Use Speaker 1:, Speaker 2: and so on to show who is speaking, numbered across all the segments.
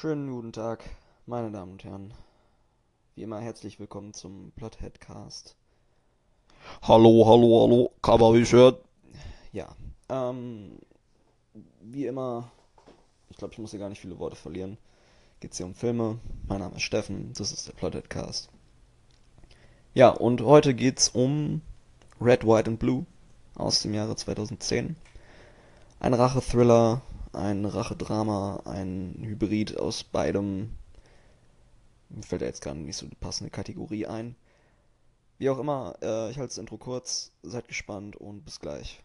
Speaker 1: Schönen guten Tag, meine Damen und Herren. Wie immer herzlich willkommen zum Plotheadcast.
Speaker 2: Hallo, hallo, hallo, kann man mich hören?
Speaker 1: Ja, ähm, wie immer, ich glaube, ich muss hier gar nicht viele Worte verlieren. Geht's hier um Filme. Mein Name ist Steffen, das ist der Plotheadcast. Ja, und heute geht's um Red, White and Blue aus dem Jahre 2010. Ein Rachethriller, ein Rachedrama, ein Hybrid aus beidem. Mir fällt da jetzt gar nicht so die passende Kategorie ein. Wie auch immer, äh, ich halte das Intro kurz, seid gespannt und bis gleich.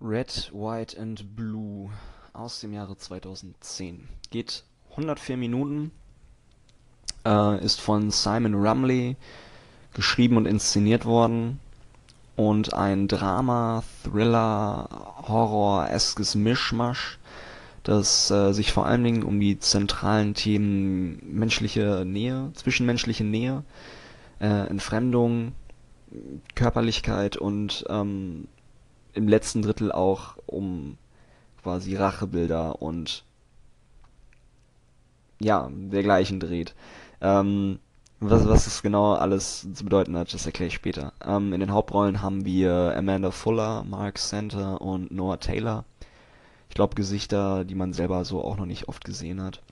Speaker 1: Red, White and Blue aus dem Jahre 2010. Geht 104 Minuten, äh, ist von Simon Rumley geschrieben und inszeniert worden und ein Drama, Thriller, Horror-eskes Mischmasch, das äh, sich vor allen Dingen um die zentralen Themen menschliche Nähe, zwischenmenschliche Nähe, äh, Entfremdung, Körperlichkeit und ähm, im letzten Drittel auch um quasi Rachebilder und ja, dergleichen dreht. Ähm, was, was das genau alles zu bedeuten hat, das erkläre ich später. Ähm, in den Hauptrollen haben wir Amanda Fuller, Mark Center und Noah Taylor. Ich glaube Gesichter, die man selber so auch noch nicht oft gesehen hat.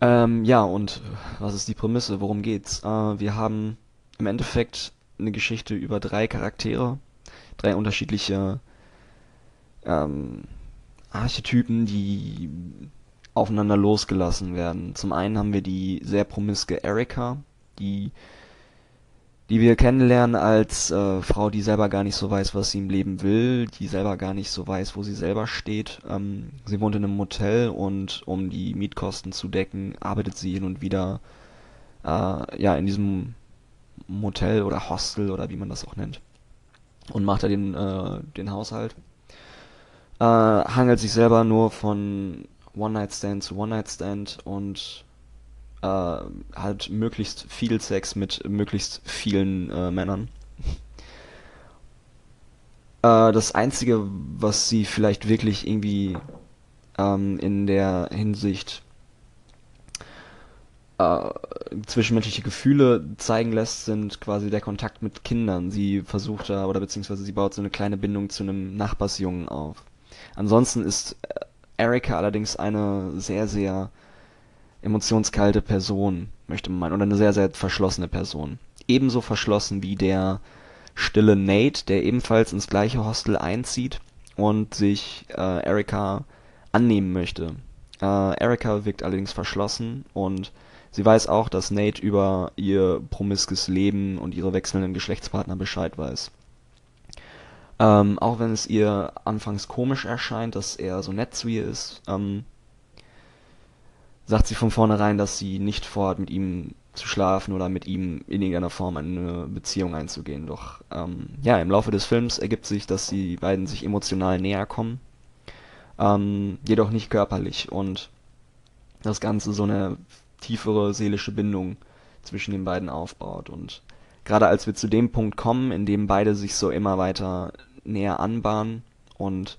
Speaker 1: Ähm, ja, und was ist die Prämisse? Worum geht's? Äh, wir haben im Endeffekt eine Geschichte über drei Charaktere, drei unterschiedliche ähm, Archetypen, die aufeinander losgelassen werden. Zum einen haben wir die sehr promiske Erika, die die wir kennenlernen als äh, Frau, die selber gar nicht so weiß, was sie im Leben will, die selber gar nicht so weiß, wo sie selber steht. Ähm, sie wohnt in einem Motel und um die Mietkosten zu decken, arbeitet sie hin und wieder äh, ja in diesem Motel oder Hostel oder wie man das auch nennt und macht da den äh, den Haushalt. Äh, hangelt sich selber nur von One-Night-Stand zu One-Night-Stand und äh, hat möglichst viel Sex mit möglichst vielen äh, Männern. Äh, das Einzige, was sie vielleicht wirklich irgendwie ähm, in der Hinsicht äh, zwischenmenschliche Gefühle zeigen lässt, sind quasi der Kontakt mit Kindern. Sie versucht da, oder beziehungsweise sie baut so eine kleine Bindung zu einem Nachbarsjungen auf. Ansonsten ist äh, Erika allerdings eine sehr, sehr emotionskalte Person, möchte man meinen, oder eine sehr, sehr verschlossene Person. Ebenso verschlossen wie der stille Nate, der ebenfalls ins gleiche Hostel einzieht und sich äh, Erika annehmen möchte. Äh, Erika wirkt allerdings verschlossen und sie weiß auch, dass Nate über ihr promiskes Leben und ihre wechselnden Geschlechtspartner Bescheid weiß. Ähm, auch wenn es ihr anfangs komisch erscheint, dass er so nett zu ihr ist, ähm, sagt sie von vornherein, dass sie nicht vorhat, mit ihm zu schlafen oder mit ihm in irgendeiner Form eine Beziehung einzugehen. Doch ähm, ja, im Laufe des Films ergibt sich, dass die beiden sich emotional näher kommen, ähm, jedoch nicht körperlich und das Ganze so eine tiefere seelische Bindung zwischen den beiden aufbaut. Und gerade als wir zu dem Punkt kommen, in dem beide sich so immer weiter näher anbahnen und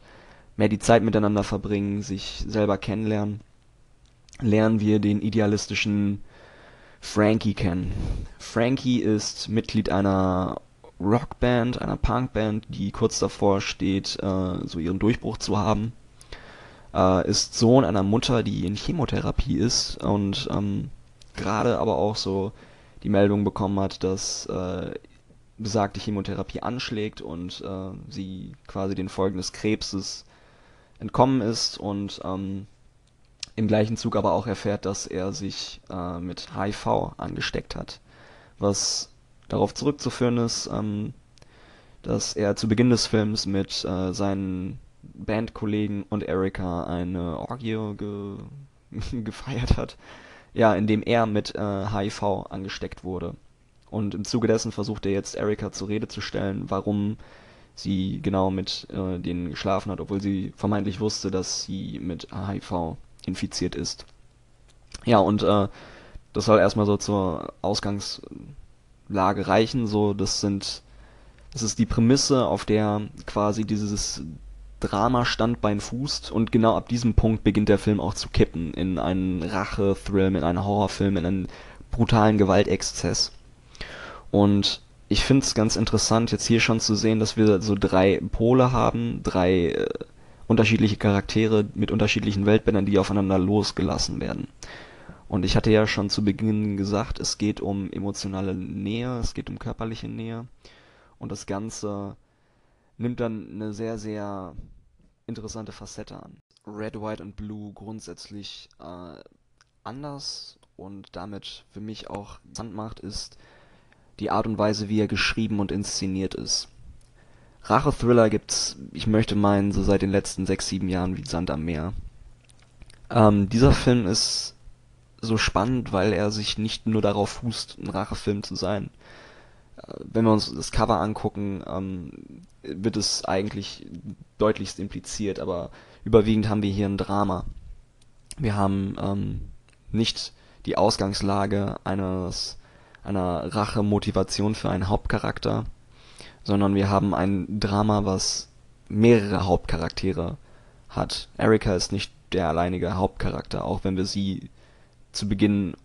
Speaker 1: mehr die Zeit miteinander verbringen, sich selber kennenlernen, lernen wir den idealistischen Frankie kennen. Frankie ist Mitglied einer Rockband, einer Punkband, die kurz davor steht, äh, so ihren Durchbruch zu haben. Äh, ist Sohn einer Mutter, die in Chemotherapie ist und ähm, gerade aber auch so die Meldung bekommen hat, dass äh, besagte Chemotherapie anschlägt und äh, sie quasi den Folgen des Krebses entkommen ist und ähm, im gleichen Zug aber auch erfährt, dass er sich äh, mit HIV angesteckt hat. Was darauf zurückzuführen ist, ähm, dass er zu Beginn des Films mit äh, seinen Bandkollegen und Erika eine Orgie ge gefeiert hat, ja, indem er mit äh, HIV angesteckt wurde. Und im Zuge dessen versucht er jetzt Erika zur Rede zu stellen, warum sie genau mit äh, denen geschlafen hat, obwohl sie vermeintlich wusste, dass sie mit HIV infiziert ist. Ja, und äh, das soll erstmal so zur Ausgangslage reichen. So, das sind, das ist die Prämisse, auf der quasi dieses Drama Standbein fußt und genau ab diesem Punkt beginnt der Film auch zu kippen in einen Rache-Thrill, in einen Horrorfilm, in einen brutalen Gewaltexzess. Und ich finde es ganz interessant, jetzt hier schon zu sehen, dass wir so drei Pole haben, drei äh, unterschiedliche Charaktere mit unterschiedlichen Weltbändern, die aufeinander losgelassen werden. Und ich hatte ja schon zu Beginn gesagt, es geht um emotionale Nähe, es geht um körperliche Nähe. Und das Ganze nimmt dann eine sehr, sehr interessante Facette an. Red, White und Blue grundsätzlich äh, anders und damit für mich auch interessant macht, ist die Art und Weise, wie er geschrieben und inszeniert ist. Rache-Thriller gibt's, ich möchte meinen, so seit den letzten sechs, sieben Jahren wie Sand am Meer. Ähm, dieser Film ist so spannend, weil er sich nicht nur darauf fußt, ein Rachefilm zu sein. Äh, wenn wir uns das Cover angucken, ähm, wird es eigentlich deutlichst impliziert, aber überwiegend haben wir hier ein Drama. Wir haben ähm, nicht die Ausgangslage eines einer Rache-Motivation für einen Hauptcharakter, sondern wir haben ein Drama, was mehrere Hauptcharaktere hat. Erika ist nicht der alleinige Hauptcharakter, auch wenn wir sie zu Beginn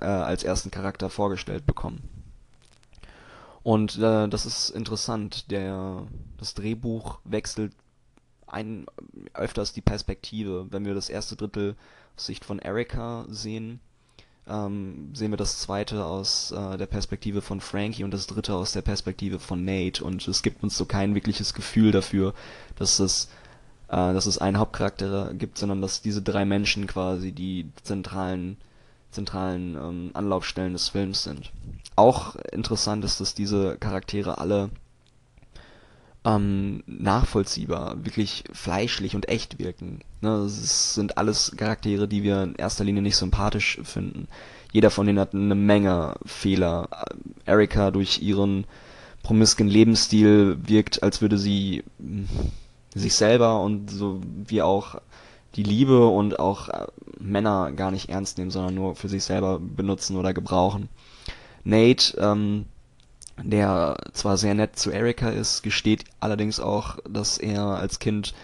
Speaker 1: äh, als ersten Charakter vorgestellt bekommen. Und äh, das ist interessant. Der, das Drehbuch wechselt ein, öfters die Perspektive. Wenn wir das erste Drittel aus Sicht von Erika sehen, ähm, sehen wir das zweite aus äh, der Perspektive von Frankie und das dritte aus der Perspektive von Nate. Und es gibt uns so kein wirkliches Gefühl dafür, dass es, äh, dass es einen Hauptcharakter gibt, sondern dass diese drei Menschen quasi die zentralen, zentralen ähm, Anlaufstellen des Films sind. Auch interessant ist, dass diese Charaktere alle ähm, nachvollziehbar, wirklich fleischlich und echt wirken. Ne, es sind alles Charaktere, die wir in erster Linie nicht sympathisch finden. Jeder von denen hat eine Menge Fehler. Erika durch ihren promisken Lebensstil wirkt, als würde sie hm, sich selber und so wie auch die Liebe und auch äh, Männer gar nicht ernst nehmen, sondern nur für sich selber benutzen oder gebrauchen. Nate ähm, der zwar sehr nett zu Erika ist, gesteht allerdings auch, dass er als Kind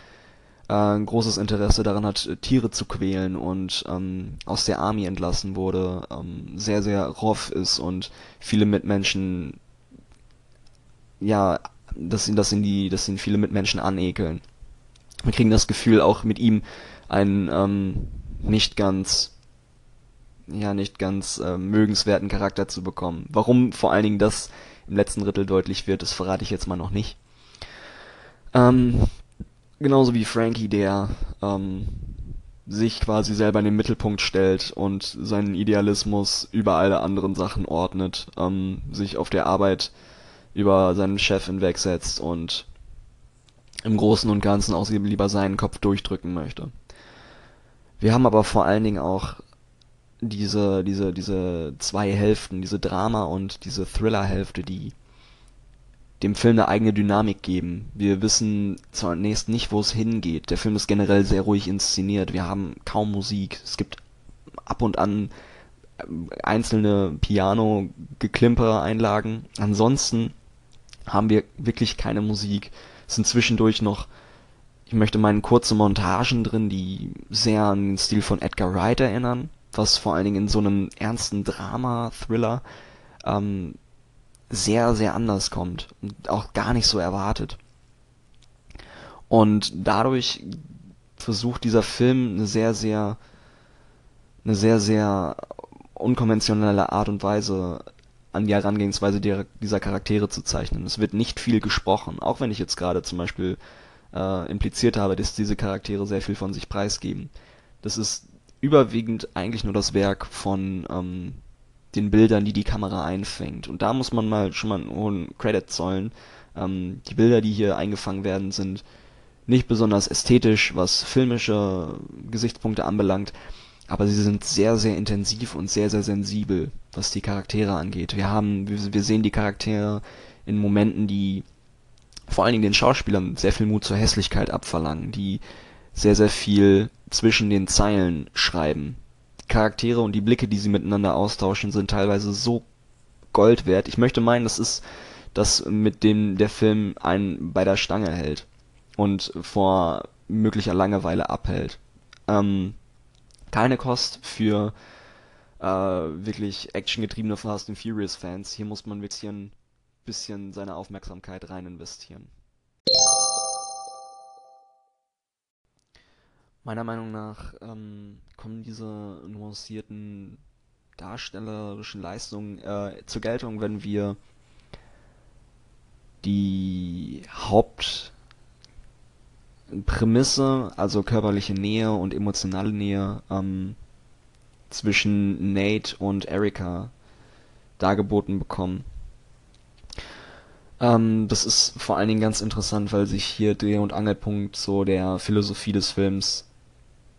Speaker 1: äh, ein großes Interesse daran hat, Tiere zu quälen und ähm, aus der Army entlassen wurde, ähm, sehr, sehr rough ist und viele Mitmenschen, ja, dass ihn, dass ihn die, dass ihn viele Mitmenschen anekeln. Wir kriegen das Gefühl, auch mit ihm einen ähm, nicht ganz ja nicht ganz äh, mögenswerten Charakter zu bekommen. Warum vor allen Dingen das im letzten Drittel deutlich wird, das verrate ich jetzt mal noch nicht. Ähm, genauso wie Frankie, der ähm, sich quasi selber in den Mittelpunkt stellt und seinen Idealismus über alle anderen Sachen ordnet, ähm, sich auf der Arbeit über seinen Chef hinwegsetzt und im Großen und Ganzen auch lieber seinen Kopf durchdrücken möchte. Wir haben aber vor allen Dingen auch diese, diese, diese zwei Hälften, diese Drama- und diese Thriller-Hälfte, die dem Film eine eigene Dynamik geben. Wir wissen zunächst nicht, wo es hingeht. Der Film ist generell sehr ruhig inszeniert. Wir haben kaum Musik. Es gibt ab und an ähm, einzelne Piano-Geklimper-Einlagen. Ansonsten haben wir wirklich keine Musik. Es sind zwischendurch noch, ich möchte meinen, kurze Montagen drin, die sehr an den Stil von Edgar Wright erinnern was vor allen Dingen in so einem ernsten Drama-Thriller ähm, sehr, sehr anders kommt und auch gar nicht so erwartet. Und dadurch versucht dieser Film eine sehr, sehr, eine sehr, sehr unkonventionelle Art und Weise an die Herangehensweise dieser Charaktere zu zeichnen. Es wird nicht viel gesprochen, auch wenn ich jetzt gerade zum Beispiel äh, impliziert habe, dass diese Charaktere sehr viel von sich preisgeben. Das ist überwiegend eigentlich nur das Werk von ähm, den Bildern, die die Kamera einfängt. Und da muss man mal schon mal einen hohen Credit zollen. Ähm, die Bilder, die hier eingefangen werden, sind nicht besonders ästhetisch, was filmische Gesichtspunkte anbelangt, aber sie sind sehr, sehr intensiv und sehr, sehr sensibel, was die Charaktere angeht. Wir haben, wir, wir sehen die Charaktere in Momenten, die vor allen Dingen den Schauspielern sehr viel Mut zur Hässlichkeit abverlangen, die sehr, sehr viel zwischen den Zeilen schreiben. Die Charaktere und die Blicke, die sie miteinander austauschen, sind teilweise so Gold wert. Ich möchte meinen, das ist das, mit dem der Film einen bei der Stange hält und vor möglicher Langeweile abhält. Ähm, keine Kost für äh, wirklich actiongetriebene Fast and Furious Fans. Hier muss man wirklich ein bisschen seine Aufmerksamkeit rein investieren. Meiner Meinung nach ähm, kommen diese nuancierten darstellerischen Leistungen äh, zur Geltung, wenn wir die Hauptprämisse, also körperliche Nähe und emotionale Nähe ähm, zwischen Nate und Erika dargeboten bekommen. Ähm, das ist vor allen Dingen ganz interessant, weil sich hier Dreh- und Angelpunkt so der Philosophie des Films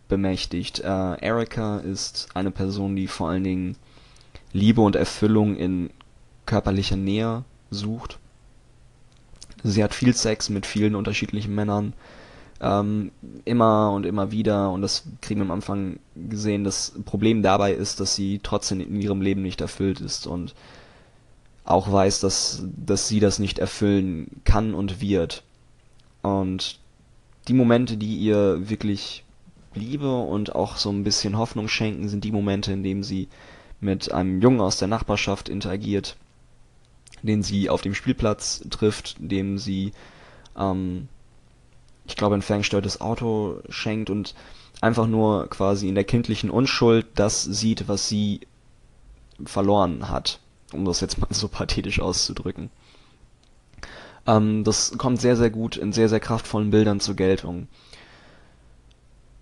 Speaker 1: bemächtigt. Äh, Erika ist eine Person, die vor allen Dingen Liebe und Erfüllung in körperlicher Nähe sucht. Sie hat viel Sex mit vielen unterschiedlichen Männern, ähm, immer und immer wieder, und das kriegen wir am Anfang gesehen. Das Problem dabei ist, dass sie trotzdem in ihrem Leben nicht erfüllt ist und auch weiß, dass, dass sie das nicht erfüllen kann und wird. Und die Momente, die ihr wirklich Liebe und auch so ein bisschen Hoffnung schenken, sind die Momente, in denen sie mit einem Jungen aus der Nachbarschaft interagiert, den sie auf dem Spielplatz trifft, dem sie, ähm, ich glaube, ein ferngesteuertes Auto schenkt und einfach nur quasi in der kindlichen Unschuld das sieht, was sie verloren hat, um das jetzt mal so pathetisch auszudrücken. Ähm, das kommt sehr, sehr gut in sehr, sehr kraftvollen Bildern zur Geltung.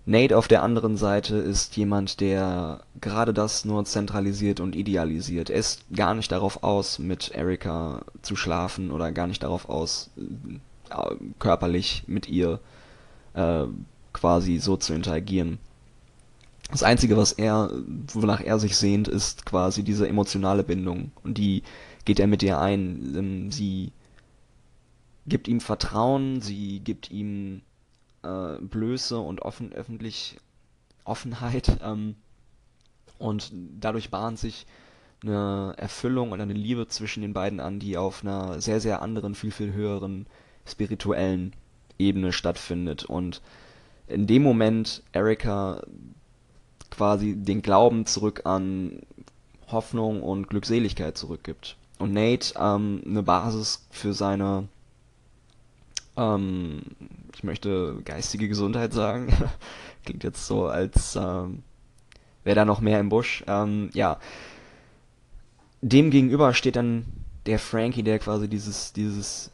Speaker 1: Nate auf der anderen Seite ist jemand, der gerade das nur zentralisiert und idealisiert. Er ist gar nicht darauf aus, mit Erika zu schlafen oder gar nicht darauf aus, äh, körperlich mit ihr äh, quasi so zu interagieren. Das Einzige, was er, wonach er sich sehnt, ist quasi diese emotionale Bindung. Und die geht er mit ihr ein. Ähm, sie gibt ihm Vertrauen, sie gibt ihm äh, Blöße und offen, öffentlich Offenheit. Ähm, und dadurch bahnt sich eine Erfüllung und eine Liebe zwischen den beiden an, die auf einer sehr, sehr anderen, viel, viel höheren spirituellen Ebene stattfindet. Und in dem Moment Erika quasi den Glauben zurück an Hoffnung und Glückseligkeit zurückgibt. Und Nate ähm, eine Basis für seine ähm, ich möchte geistige Gesundheit sagen. Klingt jetzt so, als ähm, wäre da noch mehr im Busch. Ähm, ja. Dem gegenüber steht dann der Frankie, der quasi dieses, dieses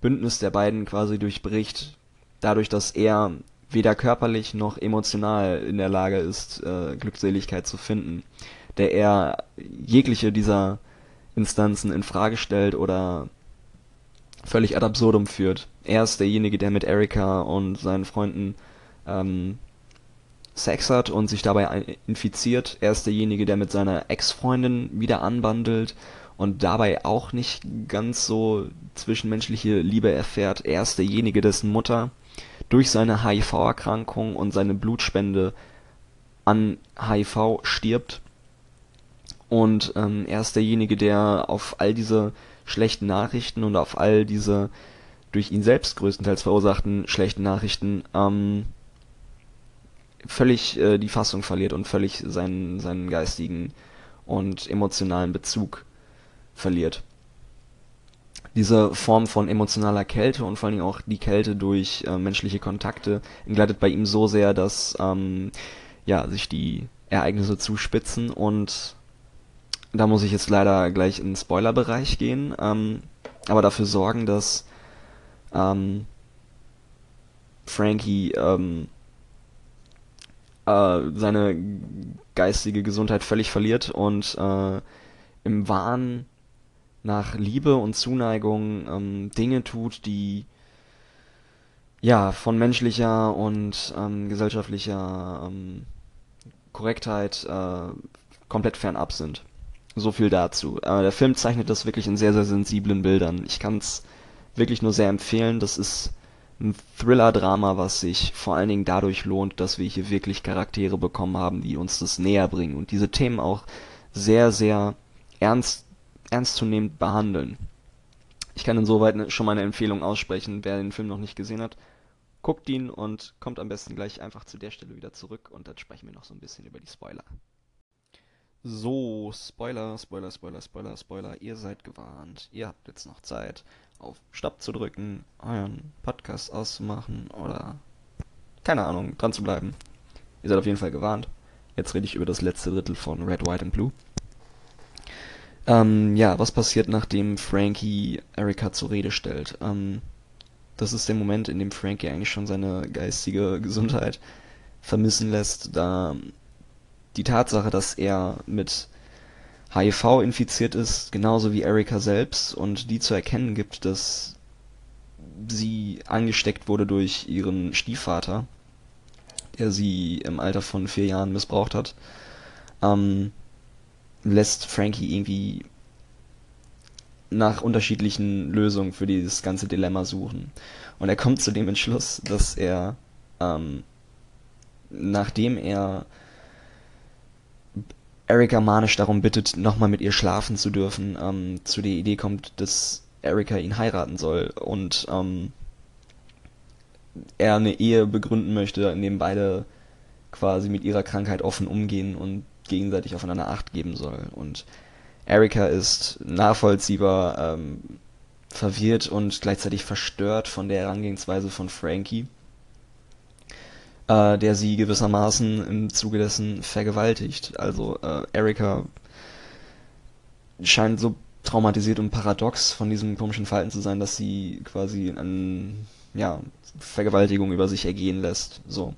Speaker 1: Bündnis der beiden quasi durchbricht, dadurch, dass er weder körperlich noch emotional in der Lage ist, äh, Glückseligkeit zu finden, der er jegliche dieser Instanzen in Frage stellt oder völlig ad absurdum führt. Er ist derjenige, der mit Erika und seinen Freunden ähm, Sex hat und sich dabei infiziert. Er ist derjenige, der mit seiner Ex-Freundin wieder anbandelt und dabei auch nicht ganz so zwischenmenschliche Liebe erfährt. Er ist derjenige, dessen Mutter durch seine HIV-Erkrankung und seine Blutspende an HIV stirbt. Und ähm, er ist derjenige, der auf all diese schlechten Nachrichten und auf all diese durch ihn selbst größtenteils verursachten schlechten Nachrichten ähm, völlig äh, die Fassung verliert und völlig seinen, seinen geistigen und emotionalen Bezug verliert. Diese Form von emotionaler Kälte und vor allen Dingen auch die Kälte durch äh, menschliche Kontakte entgleitet bei ihm so sehr, dass ähm, ja, sich die Ereignisse zuspitzen und da muss ich jetzt leider gleich in den Spoilerbereich gehen, ähm, aber dafür sorgen, dass ähm, Frankie ähm, äh, seine geistige Gesundheit völlig verliert und äh, im Wahn nach Liebe und Zuneigung ähm, Dinge tut, die ja von menschlicher und ähm, gesellschaftlicher ähm, Korrektheit äh, komplett fernab sind. So viel dazu. Aber der Film zeichnet das wirklich in sehr, sehr sensiblen Bildern. Ich kann es wirklich nur sehr empfehlen. Das ist ein Thriller-Drama, was sich vor allen Dingen dadurch lohnt, dass wir hier wirklich Charaktere bekommen haben, die uns das näher bringen und diese Themen auch sehr, sehr ernst, ernstzunehmend behandeln. Ich kann insoweit schon meine Empfehlung aussprechen, wer den Film noch nicht gesehen hat, guckt ihn und kommt am besten gleich einfach zu der Stelle wieder zurück und dann sprechen wir noch so ein bisschen über die Spoiler. So, Spoiler, Spoiler, Spoiler, Spoiler, Spoiler, ihr seid gewarnt. Ihr habt jetzt noch Zeit, auf Stopp zu drücken, euren Podcast auszumachen oder keine Ahnung, dran zu bleiben. Ihr seid auf jeden Fall gewarnt. Jetzt rede ich über das letzte Drittel von Red, White and Blue. Ähm, ja, was passiert, nachdem Frankie Erika zur Rede stellt? Ähm, das ist der Moment, in dem Frankie eigentlich schon seine geistige Gesundheit vermissen lässt, da die Tatsache, dass er mit HIV infiziert ist, genauso wie Erika selbst, und die zu erkennen gibt, dass sie angesteckt wurde durch ihren Stiefvater, der sie im Alter von vier Jahren missbraucht hat, ähm, lässt Frankie irgendwie nach unterschiedlichen Lösungen für dieses ganze Dilemma suchen. Und er kommt zu dem Entschluss, dass er, ähm, nachdem er Erika manisch darum bittet, nochmal mit ihr schlafen zu dürfen, ähm, zu der Idee kommt, dass Erika ihn heiraten soll und ähm, er eine Ehe begründen möchte, in dem beide quasi mit ihrer Krankheit offen umgehen und gegenseitig aufeinander Acht geben soll. Und Erika ist nachvollziehbar ähm, verwirrt und gleichzeitig verstört von der Herangehensweise von Frankie äh, der sie gewissermaßen im Zuge dessen vergewaltigt. Also äh, Erika scheint so traumatisiert und paradox von diesem komischen Verhalten zu sein, dass sie quasi an ja, Vergewaltigung über sich ergehen lässt. So.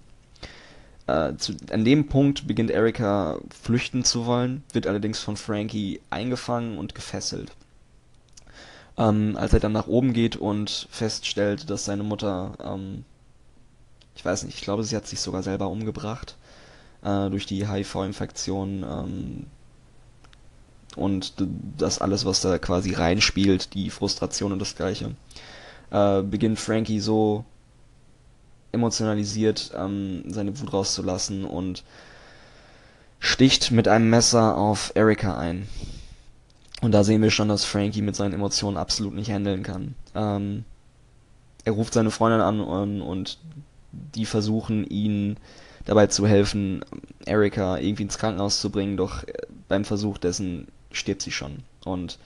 Speaker 1: Äh, zu, an dem Punkt beginnt Erika flüchten zu wollen, wird allerdings von Frankie eingefangen und gefesselt. Ähm, als er dann nach oben geht und feststellt, dass seine Mutter ähm, ich weiß nicht, ich glaube, sie hat sich sogar selber umgebracht äh, durch die HIV-Infektion ähm, und das alles, was da quasi reinspielt, die Frustration und das Gleiche, äh, beginnt Frankie so emotionalisiert ähm, seine Wut rauszulassen und sticht mit einem Messer auf Erika ein. Und da sehen wir schon, dass Frankie mit seinen Emotionen absolut nicht handeln kann. Ähm, er ruft seine Freundin an und, und die versuchen ihn dabei zu helfen, Erika irgendwie ins Krankenhaus zu bringen, doch äh, beim Versuch dessen stirbt sie schon. Und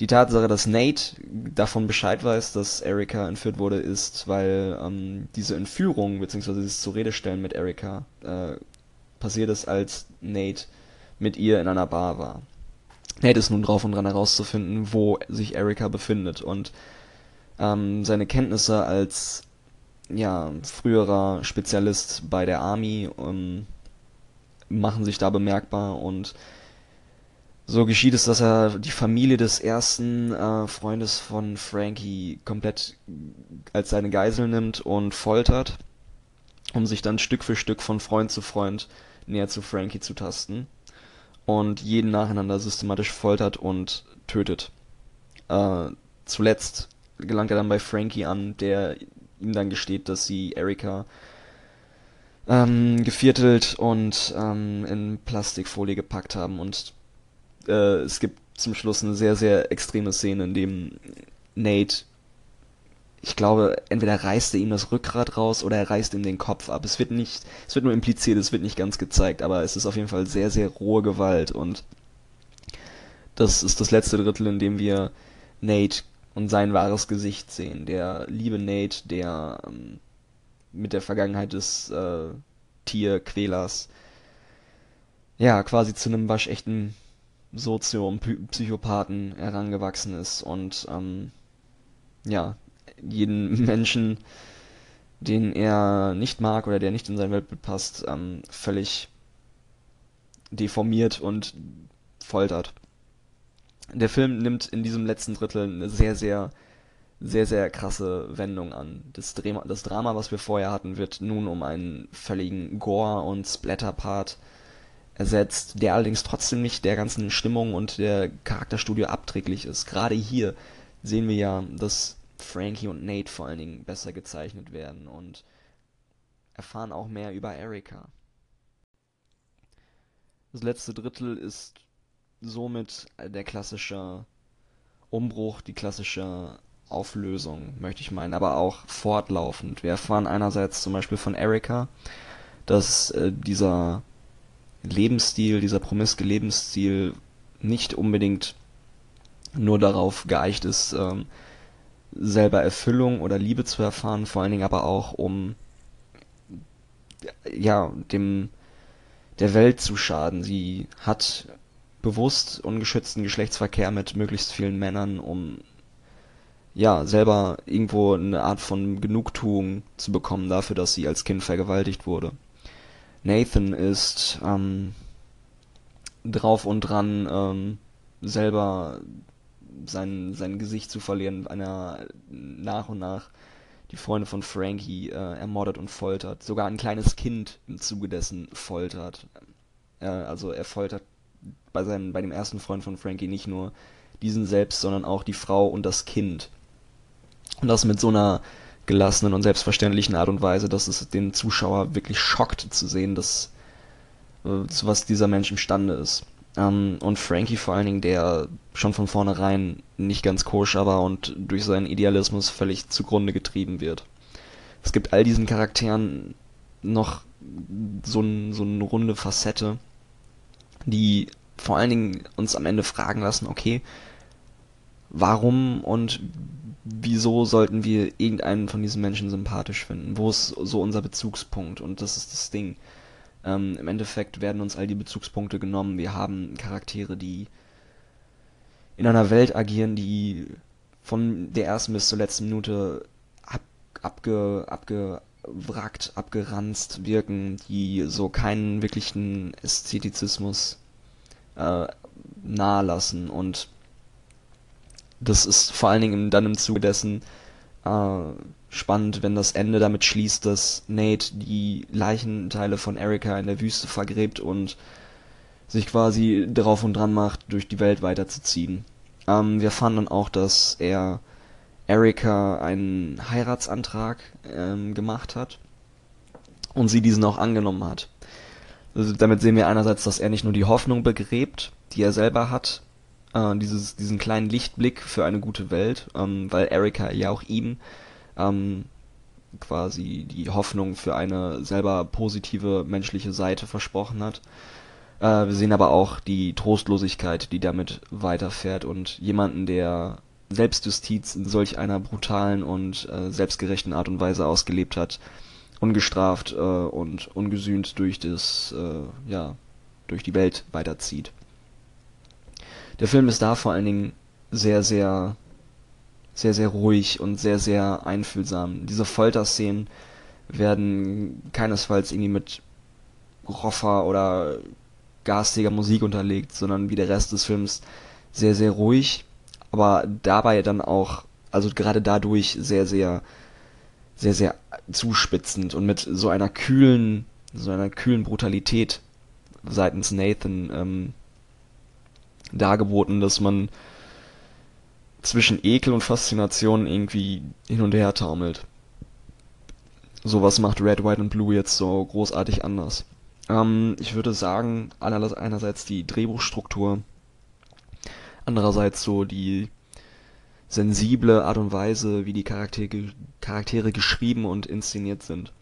Speaker 1: die Tatsache, dass Nate davon Bescheid weiß, dass Erika entführt wurde, ist, weil ähm, diese Entführung bzw. dieses Zuredestellen mit Erika äh, passiert ist, als Nate mit ihr in einer Bar war. Nate ist nun drauf und dran herauszufinden, wo sich Erika befindet und ähm, seine Kenntnisse als ja, früherer Spezialist bei der Army um, machen sich da bemerkbar und so geschieht es, dass er die Familie des ersten äh, Freundes von Frankie komplett als seine Geisel nimmt und foltert, um sich dann Stück für Stück von Freund zu Freund näher zu Frankie zu tasten und jeden nacheinander systematisch foltert und tötet. Äh, zuletzt gelangt er dann bei Frankie an, der ihm dann gesteht, dass sie Erika ähm, geviertelt und ähm, in Plastikfolie gepackt haben und äh, es gibt zum Schluss eine sehr, sehr extreme Szene, in dem Nate, ich glaube, entweder reißt er ihm das Rückgrat raus oder er reißt ihm den Kopf ab. Es wird nicht, es wird nur impliziert, es wird nicht ganz gezeigt, aber es ist auf jeden Fall sehr, sehr rohe Gewalt und das ist das letzte Drittel, in dem wir Nate und sein wahres Gesicht sehen. Der liebe Nate, der ähm, mit der Vergangenheit des äh, Tierquälers ja quasi zu einem waschechten Soziopsychopathen herangewachsen ist und ähm, ja jeden Menschen, den er nicht mag oder der nicht in sein Weltbild passt, ähm, völlig deformiert und foltert der Film nimmt in diesem letzten Drittel eine sehr, sehr, sehr, sehr krasse Wendung an. Das, Drama, das Drama, was wir vorher hatten, wird nun um einen völligen Gore- und Splatter-Part ersetzt, der allerdings trotzdem nicht der ganzen Stimmung und der Charakterstudio abträglich ist. Gerade hier sehen wir ja, dass Frankie und Nate vor allen Dingen besser gezeichnet werden und erfahren auch mehr über Erika. Das letzte Drittel ist somit der klassische Umbruch, die klassische Auflösung, möchte ich meinen, aber auch fortlaufend. Wir erfahren einerseits zum Beispiel von Erika, dass äh, dieser Lebensstil, dieser promiske Lebensstil nicht unbedingt nur darauf geeicht ist, ähm, selber Erfüllung oder Liebe zu erfahren, vor allen Dingen aber auch um ja dem der Welt zu schaden. Sie hat bewusst ungeschützten Geschlechtsverkehr mit möglichst vielen Männern, um ja selber irgendwo eine Art von Genugtuung zu bekommen dafür, dass sie als Kind vergewaltigt wurde. Nathan ist ähm, drauf und dran, ähm, selber sein, sein Gesicht zu verlieren, wenn er nach und nach die Freunde von Frankie äh, ermordet und foltert. Sogar ein kleines Kind im Zuge dessen foltert. Äh, also er foltert bei, seinem, bei dem ersten Freund von Frankie nicht nur diesen selbst, sondern auch die Frau und das Kind. Und das mit so einer gelassenen und selbstverständlichen Art und Weise, dass es den Zuschauer wirklich schockt zu sehen, dass äh, zu was dieser Mensch imstande ist. Ähm, und Frankie vor allen Dingen, der schon von vornherein nicht ganz koscher war und durch seinen Idealismus völlig zugrunde getrieben wird. Es gibt all diesen Charakteren noch so, ein, so eine runde Facette, die vor allen Dingen uns am Ende fragen lassen, okay, warum und wieso sollten wir irgendeinen von diesen Menschen sympathisch finden? Wo ist so unser Bezugspunkt? Und das ist das Ding. Ähm, Im Endeffekt werden uns all die Bezugspunkte genommen. Wir haben Charaktere, die in einer Welt agieren, die von der ersten bis zur letzten Minute ab, abge, abgewrackt, abgeranzt wirken, die so keinen wirklichen Ästhetizismus äh, nahelassen. Und das ist vor allen Dingen dann im Zuge dessen äh, spannend, wenn das Ende damit schließt, dass Nate die Leichenteile von Erika in der Wüste vergräbt und sich quasi drauf und dran macht, durch die Welt weiterzuziehen. Ähm, wir dann auch, dass er Erika einen Heiratsantrag ähm, gemacht hat und sie diesen auch angenommen hat. Also damit sehen wir einerseits, dass er nicht nur die Hoffnung begräbt, die er selber hat, äh, dieses, diesen kleinen Lichtblick für eine gute Welt, ähm, weil Erika ja auch ihm ähm, quasi die Hoffnung für eine selber positive menschliche Seite versprochen hat. Äh, wir sehen aber auch die Trostlosigkeit, die damit weiterfährt und jemanden, der Selbstjustiz in solch einer brutalen und äh, selbstgerechten Art und Weise ausgelebt hat, ungestraft äh, und ungesühnt durch das, äh, ja, durch die Welt weiterzieht. Der Film ist da vor allen Dingen sehr, sehr sehr, sehr ruhig und sehr, sehr einfühlsam. Diese Folterszenen werden keinesfalls irgendwie mit roffer oder garstiger Musik unterlegt, sondern wie der Rest des Films sehr, sehr ruhig, aber dabei dann auch, also gerade dadurch sehr, sehr, sehr, sehr zuspitzend und mit so einer kühlen, so einer kühlen Brutalität seitens Nathan ähm, dargeboten, dass man zwischen Ekel und Faszination irgendwie hin und her taumelt. Sowas macht Red, White und Blue jetzt so großartig anders. Ähm, ich würde sagen, einerseits die Drehbuchstruktur, andererseits so die sensible Art und Weise, wie die Charaktere, Charaktere geschrieben und inszeniert sind.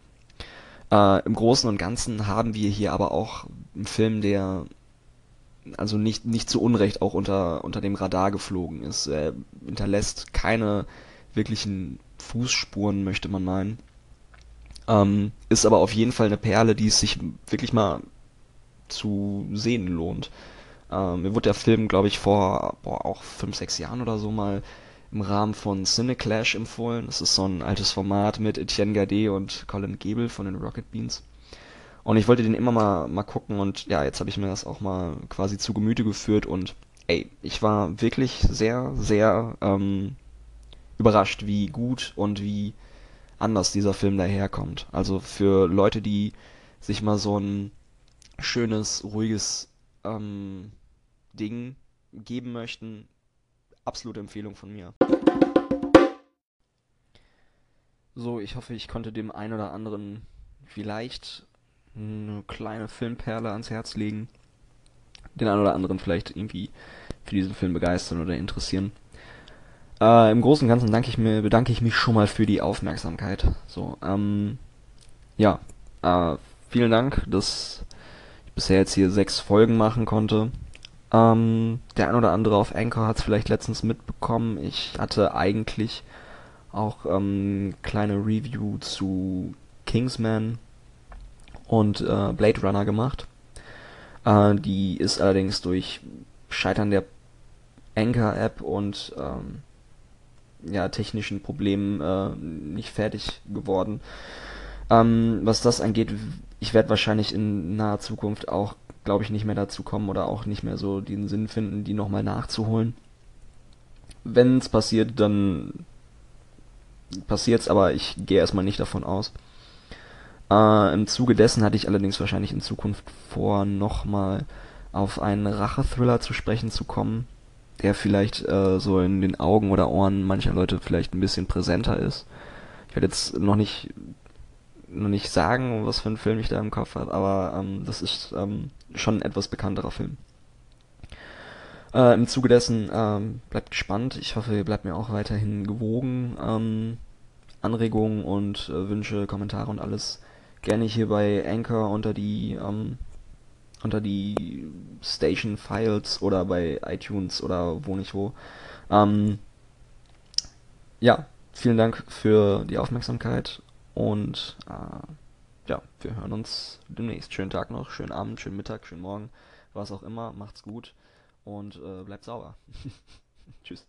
Speaker 1: Äh, Im Großen und Ganzen haben wir hier aber auch einen Film, der also nicht, nicht zu Unrecht auch unter, unter dem Radar geflogen ist. Er hinterlässt keine wirklichen Fußspuren, möchte man meinen. Ähm, ist aber auf jeden Fall eine Perle, die es sich wirklich mal zu sehen lohnt. Ähm, mir wurde der Film, glaube ich, vor boah, auch fünf, sechs Jahren oder so mal im Rahmen von Cineclash empfohlen. Das ist so ein altes Format mit Etienne Gade und Colin Gable von den Rocket Beans. Und ich wollte den immer mal, mal gucken und ja, jetzt habe ich mir das auch mal quasi zu Gemüte geführt und ey, ich war wirklich sehr, sehr ähm, überrascht, wie gut und wie anders dieser Film daherkommt. Also für Leute, die sich mal so ein schönes, ruhiges ähm, Ding geben möchten, absolute Empfehlung von mir. so, ich hoffe, ich konnte dem einen oder anderen vielleicht eine kleine Filmperle ans Herz legen. Den einen oder anderen vielleicht irgendwie für diesen Film begeistern oder interessieren. Äh, Im Großen und Ganzen danke ich mir, bedanke ich mich schon mal für die Aufmerksamkeit. So, ähm, ja, äh, vielen Dank, dass ich bisher jetzt hier sechs Folgen machen konnte. Ähm, der ein oder andere auf Anchor hat es vielleicht letztens mitbekommen. Ich hatte eigentlich auch ähm, kleine Review zu Kingsman und äh, Blade Runner gemacht. Äh, die ist allerdings durch Scheitern der Anchor-App und ähm, ja, technischen Problemen äh, nicht fertig geworden. Ähm, was das angeht, ich werde wahrscheinlich in naher Zukunft auch, glaube ich, nicht mehr dazu kommen oder auch nicht mehr so den Sinn finden, die nochmal nachzuholen. Wenn es passiert, dann passiert's, aber ich gehe erstmal nicht davon aus. Äh, Im Zuge dessen hatte ich allerdings wahrscheinlich in Zukunft vor, nochmal auf einen Rachethriller zu sprechen zu kommen, der vielleicht äh, so in den Augen oder Ohren mancher Leute vielleicht ein bisschen präsenter ist. Ich werde jetzt noch nicht noch nicht sagen, was für einen Film ich da im Kopf habe, aber ähm, das ist ähm, schon ein etwas bekannterer Film. Äh, Im Zuge dessen ähm, bleibt gespannt. Ich hoffe, ihr bleibt mir auch weiterhin gewogen. Ähm, Anregungen und äh, Wünsche, Kommentare und alles gerne hier bei Anchor unter die ähm, unter die Station Files oder bei iTunes oder wo nicht wo. Ähm, ja, vielen Dank für die Aufmerksamkeit und äh, ja, wir hören uns demnächst. Schönen Tag noch, schönen Abend, schönen Mittag, schönen Morgen, was auch immer. Macht's gut und äh, bleibt sauber. Tschüss.